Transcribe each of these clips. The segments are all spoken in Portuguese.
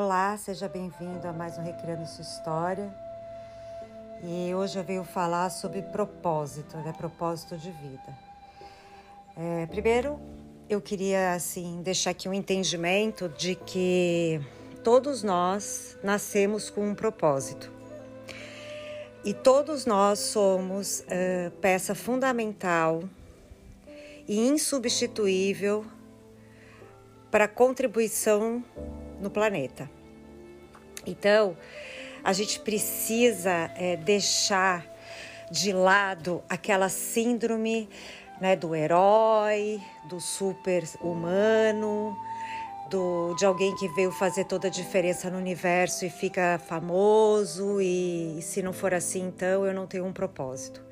Olá, seja bem-vindo a mais um Recriando Sua História. E hoje eu venho falar sobre propósito, né? Propósito de vida. É, primeiro, eu queria assim deixar aqui um entendimento de que todos nós nascemos com um propósito. E todos nós somos uh, peça fundamental e insubstituível para a contribuição no planeta. Então, a gente precisa é, deixar de lado aquela síndrome né, do herói, do super-humano, do, de alguém que veio fazer toda a diferença no universo e fica famoso, e, e se não for assim, então eu não tenho um propósito.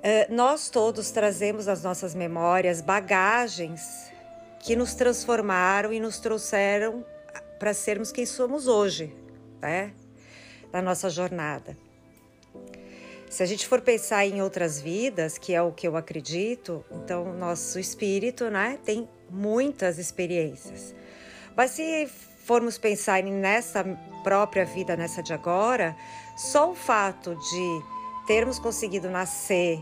Uh, nós todos trazemos as nossas memórias bagagens que nos transformaram e nos trouxeram para sermos quem somos hoje, né? Na nossa jornada. Se a gente for pensar em outras vidas, que é o que eu acredito, então nosso espírito, né, tem muitas experiências. Mas se formos pensar nessa própria vida, nessa de agora, só o fato de termos conseguido nascer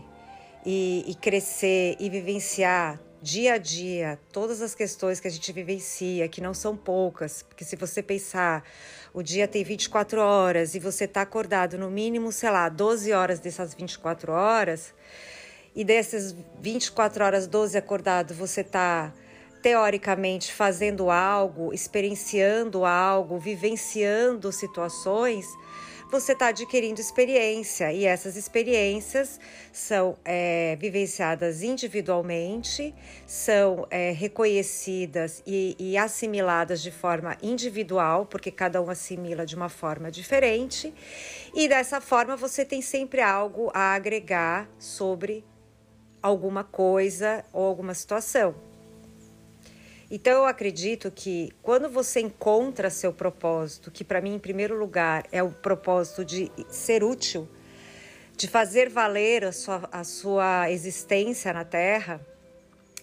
e, e crescer e vivenciar dia a dia, todas as questões que a gente vivencia, que não são poucas, porque se você pensar, o dia tem 24 horas e você está acordado no mínimo, sei lá, 12 horas dessas 24 horas, e dessas 24 horas, 12 acordado, você está teoricamente fazendo algo, experienciando algo, vivenciando situações você está adquirindo experiência e essas experiências são é, vivenciadas individualmente, são é, reconhecidas e, e assimiladas de forma individual, porque cada um assimila de uma forma diferente, e dessa forma você tem sempre algo a agregar sobre alguma coisa ou alguma situação. Então eu acredito que quando você encontra seu propósito, que para mim em primeiro lugar é o propósito de ser útil, de fazer valer a sua, a sua existência na Terra,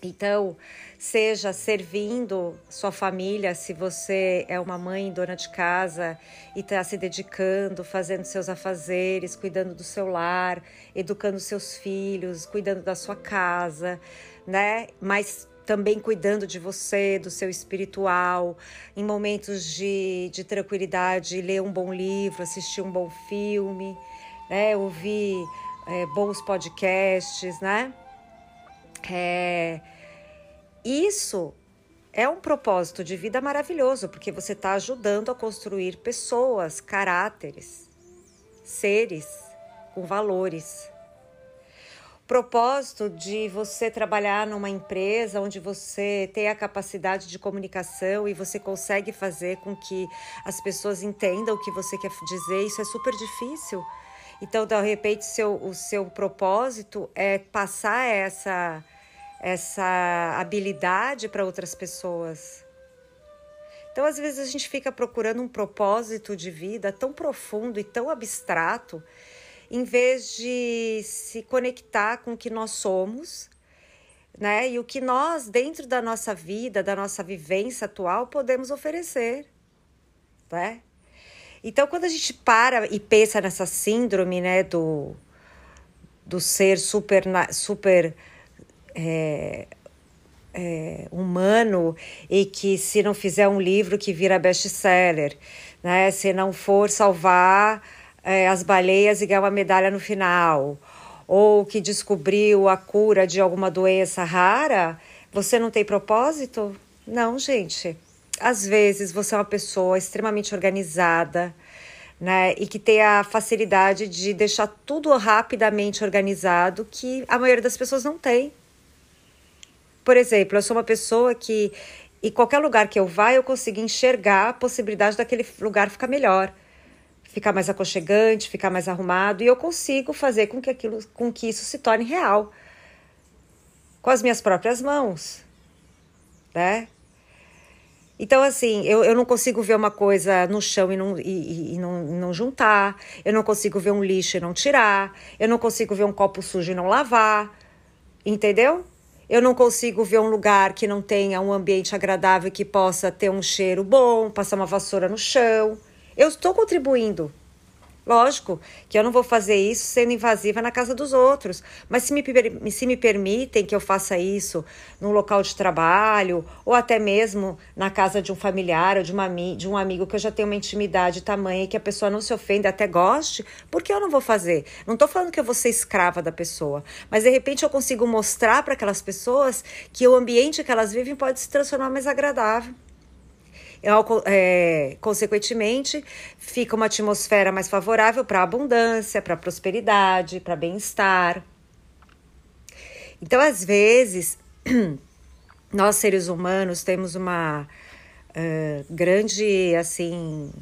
então, seja servindo sua família, se você é uma mãe dona de casa e está se dedicando, fazendo seus afazeres, cuidando do seu lar, educando seus filhos, cuidando da sua casa, né? Mas também cuidando de você, do seu espiritual, em momentos de, de tranquilidade, ler um bom livro, assistir um bom filme, né? ouvir é, bons podcasts, né? É, isso é um propósito de vida maravilhoso, porque você está ajudando a construir pessoas, caráteres, seres com valores propósito de você trabalhar numa empresa onde você tem a capacidade de comunicação e você consegue fazer com que as pessoas entendam o que você quer dizer, isso é super difícil. Então, de repente, seu, o seu propósito é passar essa, essa habilidade para outras pessoas. Então, às vezes, a gente fica procurando um propósito de vida tão profundo e tão abstrato em vez de se conectar com o que nós somos, né? E o que nós, dentro da nossa vida, da nossa vivência atual, podemos oferecer, né? Então, quando a gente para e pensa nessa síndrome, né, do, do ser super, super é, é, humano e que se não fizer um livro que vira best-seller, né, se não for salvar é, as baleias e ganhar uma medalha no final, ou que descobriu a cura de alguma doença rara, você não tem propósito? Não, gente. Às vezes você é uma pessoa extremamente organizada, né? E que tem a facilidade de deixar tudo rapidamente organizado, que a maioria das pessoas não tem. Por exemplo, eu sou uma pessoa que, em qualquer lugar que eu vá, eu consigo enxergar a possibilidade daquele lugar ficar melhor ficar mais aconchegante, ficar mais arrumado, e eu consigo fazer com que aquilo, com que isso se torne real com as minhas próprias mãos, né? Então, assim, eu, eu não consigo ver uma coisa no chão e não, e, e não, não juntar, eu não consigo ver um lixo e não tirar, eu não consigo ver um copo sujo e não lavar, entendeu? Eu não consigo ver um lugar que não tenha um ambiente agradável que possa ter um cheiro bom, passar uma vassoura no chão. Eu estou contribuindo Lógico que eu não vou fazer isso sendo invasiva na casa dos outros, mas se me, se me permitem que eu faça isso num local de trabalho ou até mesmo na casa de um familiar ou de, uma, de um amigo que eu já tenho uma intimidade tamanha e que a pessoa não se ofenda até goste, por que eu não vou fazer? Não estou falando que eu vou ser escrava da pessoa, mas de repente eu consigo mostrar para aquelas pessoas que o ambiente que elas vivem pode se transformar mais agradável. É, consequentemente, fica uma atmosfera mais favorável para abundância, para prosperidade, para bem-estar. Então, às vezes, nós seres humanos temos uma uh, grande assim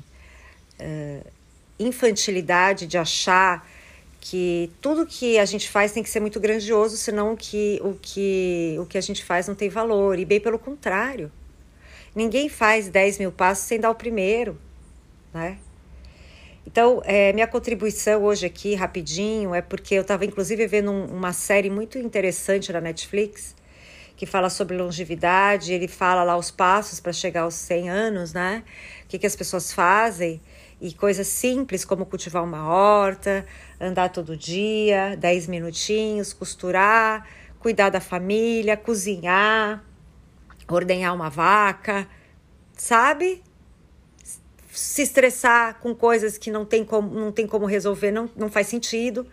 uh, infantilidade de achar que tudo que a gente faz tem que ser muito grandioso, senão que, o que, o que a gente faz não tem valor. E bem pelo contrário. Ninguém faz 10 mil passos sem dar o primeiro, né? Então, é, minha contribuição hoje aqui, rapidinho, é porque eu estava inclusive vendo um, uma série muito interessante na Netflix que fala sobre longevidade. Ele fala lá os passos para chegar aos 100 anos, né? O que, que as pessoas fazem e coisas simples como cultivar uma horta, andar todo dia, 10 minutinhos, costurar, cuidar da família, cozinhar ordenhar uma vaca, sabe? Se estressar com coisas que não tem como, não tem como resolver, não, não faz sentido.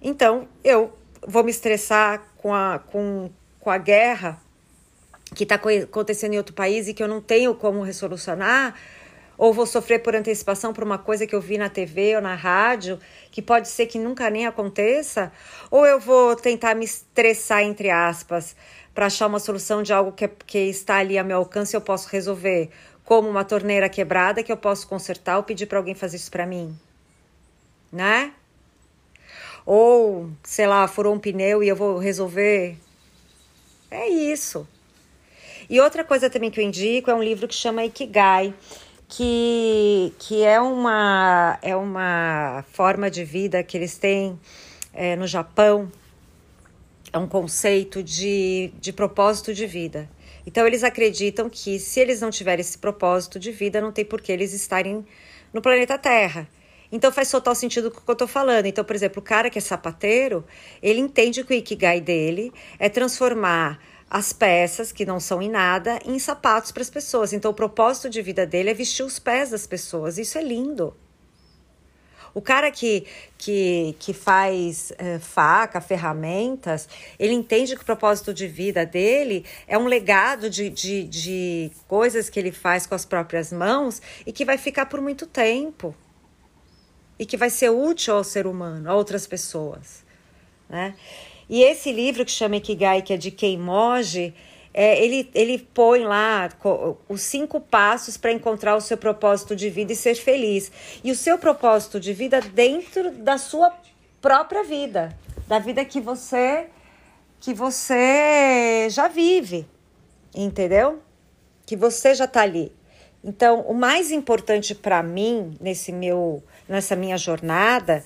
Então, eu vou me estressar com a, com, com a guerra que está acontecendo em outro país e que eu não tenho como resolucionar, ou vou sofrer por antecipação por uma coisa que eu vi na TV ou na rádio, que pode ser que nunca nem aconteça, ou eu vou tentar me estressar, entre aspas, para achar uma solução de algo que, que está ali a meu alcance eu posso resolver, como uma torneira quebrada que eu posso consertar ou pedir para alguém fazer isso para mim, né? Ou, sei lá, furou um pneu e eu vou resolver. É isso. E outra coisa também que eu indico é um livro que chama Ikigai, que, que é, uma, é uma forma de vida que eles têm é, no Japão, é um conceito de, de propósito de vida. Então, eles acreditam que se eles não tiverem esse propósito de vida, não tem por que eles estarem no planeta Terra. Então, faz total sentido o que eu estou falando. Então, por exemplo, o cara que é sapateiro, ele entende que o Ikigai dele é transformar as peças, que não são em nada, em sapatos para as pessoas. Então, o propósito de vida dele é vestir os pés das pessoas. Isso é lindo. O cara que, que, que faz é, faca, ferramentas, ele entende que o propósito de vida dele é um legado de, de, de coisas que ele faz com as próprias mãos e que vai ficar por muito tempo. E que vai ser útil ao ser humano, a outras pessoas. Né? E esse livro que chama Ikigai, que é de Keimoji, é, ele, ele põe lá os cinco passos para encontrar o seu propósito de vida e ser feliz. E o seu propósito de vida dentro da sua própria vida, da vida que você que você já vive, entendeu? Que você já está ali. Então, o mais importante para mim nesse meu nessa minha jornada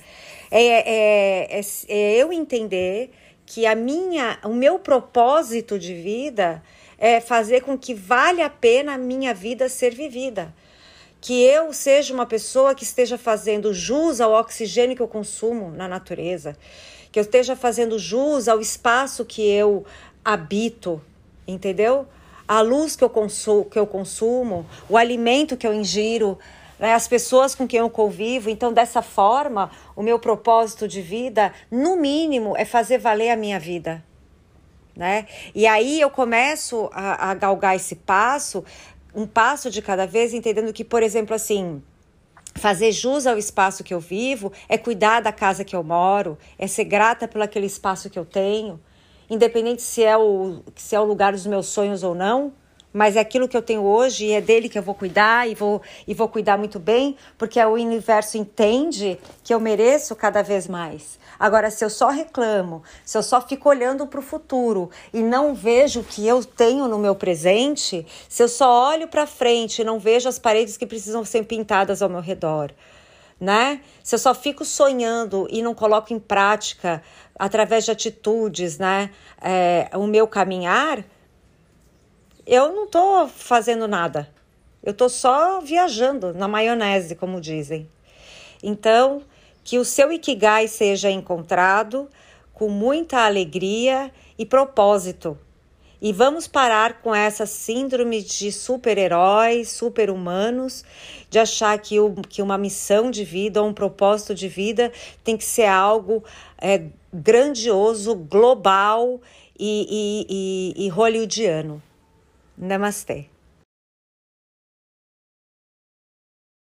é, é, é, é eu entender que a minha, o meu propósito de vida é fazer com que vale a pena a minha vida ser vivida. Que eu seja uma pessoa que esteja fazendo jus ao oxigênio que eu consumo na natureza, que eu esteja fazendo jus ao espaço que eu habito, entendeu? A luz que eu consumo, que eu consumo o alimento que eu ingiro, né, as pessoas com quem eu convivo. Então, dessa forma, o meu propósito de vida, no mínimo, é fazer valer a minha vida. Né? E aí eu começo a, a galgar esse passo, um passo de cada vez, entendendo que, por exemplo, assim, fazer jus ao espaço que eu vivo é cuidar da casa que eu moro, é ser grata pelo aquele espaço que eu tenho, independente se é o, se é o lugar dos meus sonhos ou não mas é aquilo que eu tenho hoje e é dele que eu vou cuidar e vou, e vou cuidar muito bem, porque o universo entende que eu mereço cada vez mais. Agora, se eu só reclamo, se eu só fico olhando para o futuro e não vejo o que eu tenho no meu presente, se eu só olho para frente e não vejo as paredes que precisam ser pintadas ao meu redor, né? Se eu só fico sonhando e não coloco em prática através de atitudes, né? É, o meu caminhar, eu não tô fazendo nada. Eu tô só viajando na maionese, como dizem. Então, que o seu Ikigai seja encontrado com muita alegria e propósito. E vamos parar com essa síndrome de super-heróis, super-humanos, de achar que, o, que uma missão de vida ou um propósito de vida tem que ser algo é, grandioso, global e, e, e, e hollywoodiano. Namaste.